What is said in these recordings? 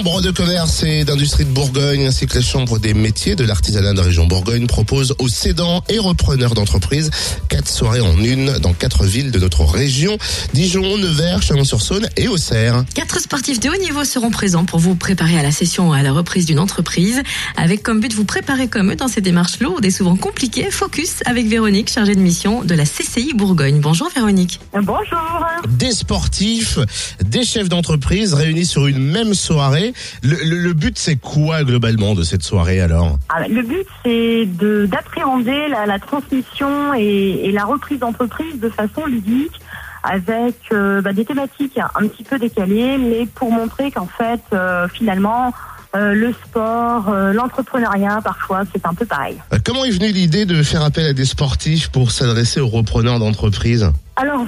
chambres de commerce et d'industrie de Bourgogne ainsi que les chambres des métiers de l'artisanat de la région Bourgogne proposent aux cédants et repreneurs d'entreprises quatre soirées en une dans quatre villes de notre région Dijon, Nevers, Chalon-sur-Saône et Auxerre. Quatre sportifs de haut niveau seront présents pour vous préparer à la session ou à la reprise d'une entreprise, avec comme but vous préparer comme eux dans ces démarches lourdes et souvent compliquées. Focus avec Véronique, chargée de mission de la CCI Bourgogne. Bonjour Véronique. Bonjour. Des sportifs, des chefs d'entreprise réunis sur une même soirée. Le, le- le but c'est quoi globalement de cette soirée alors? Ah, Le but, c'est de d'appréhender la, la transmission et, et la reprise d'entreprise de façon ludique, avec euh, bah, des thématiques un petit peu décalées, mais pour montrer qu'en fait, euh, finalement, euh, le sport, l'entrepreneuriat, parfois, c'est un peu pareil. Comment est venue l'idée de faire appel à des sportifs pour s'adresser aux repreneurs d'entreprise? Alors,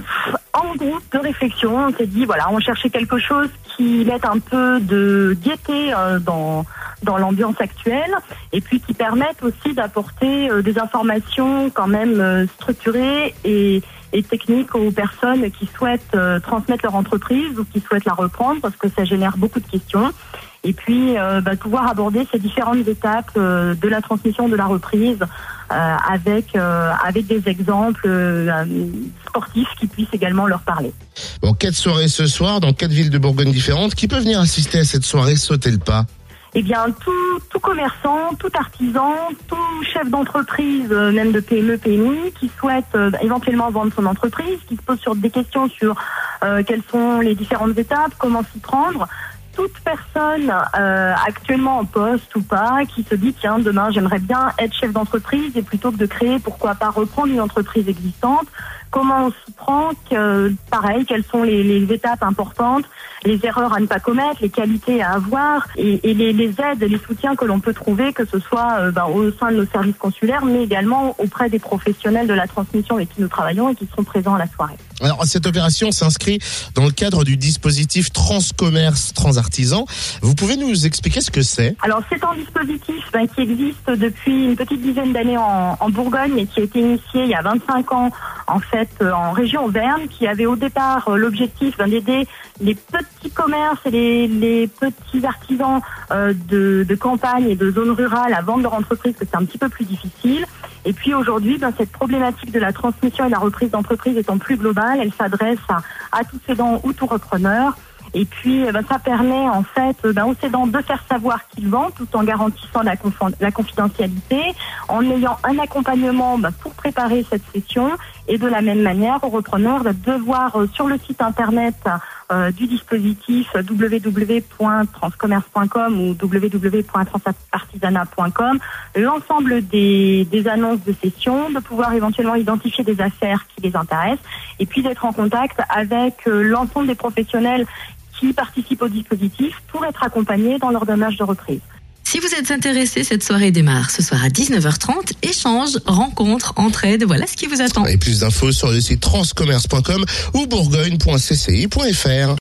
groupe de réflexion, on s'est dit, voilà, on cherchait quelque chose qui mette un peu de gaieté euh, dans, l'ambiance actuelle et puis qui permette aussi d'apporter euh, des informations quand même euh, structurées et, techniques aux personnes qui souhaitent transmettre leur entreprise ou qui souhaitent la reprendre parce que ça génère beaucoup de questions. Et puis, bah, pouvoir aborder ces différentes étapes de la transmission, de la reprise, avec euh, avec des exemples euh, sportifs qui puissent également leur parler. Bon, quatre soirées ce soir dans quatre villes de Bourgogne différentes. Qui peut venir assister à cette soirée Sauter le pas Eh bien, tout, tout commerçant, tout artisan, tout chef d'entreprise, euh, même de PME, PMI, qui souhaite euh, éventuellement vendre son entreprise, qui se pose sur des questions sur euh, quelles sont les différentes étapes, comment s'y prendre. Toute personne euh, actuellement en poste ou pas qui se dit tiens demain j'aimerais bien être chef d'entreprise et plutôt que de créer pourquoi pas reprendre une entreprise existante comment on s'y prend pareil quelles sont les, étapes importantes les erreurs à ne pas commettre les qualités à avoir et, les, les aides les soutiens que l'on peut trouver que ce soit euh, ben, au sein de nos services consulaires mais également auprès des professionnels de la transmission avec qui nous travaillons et qui seront présents à la soirée. Alors, cette opération s'inscrit dans le cadre du dispositif Transcommerce Vous pouvez nous expliquer ce que c'est Alors c'est un dispositif ben, qui existe depuis une petite dizaine d'années en, en Bourgogne et qui a été initié il y a 25 ans en fait euh, en région Auvergne, qui avait au départ euh, l'objectif ben, d'aider les petits commerces et les, les petits artisans euh, de, de campagne et de zones rurales à vendre leur entreprise, que c'est un petit peu plus difficile. Et puis aujourd'hui, ben, cette problématique de la transmission et la reprise d'entreprise étant plus globale, elle s'adresse à, à tout cédant ou tout repreneur. Et puis, eh ben, ça permet en fait euh, ben, aux cédants de faire savoir qu'ils vendent tout en garantissant la, la confidentialité, en ayant un accompagnement ben, pour préparer cette session. Et de la même manière aux repreneurs de voir euh, sur le site internet euh, du dispositif www.transcommerce.com ou www.transartisanat.com l'ensemble des, annonces de session, de pouvoir éventuellement identifier des affaires qui les intéressent et puis d'être en contact avec euh, l'ensemble des professionnels qui participent au dispositif pour être accompagnés dans leur démarche de reprise. Si vous êtes intéressé, cette soirée démarre ce soir à 19h30. Échange, rencontre, entraide, voilà ce qui vous attend. Et plus d'infos sur le site transcommerce.com ou bourgogne.cci.fr.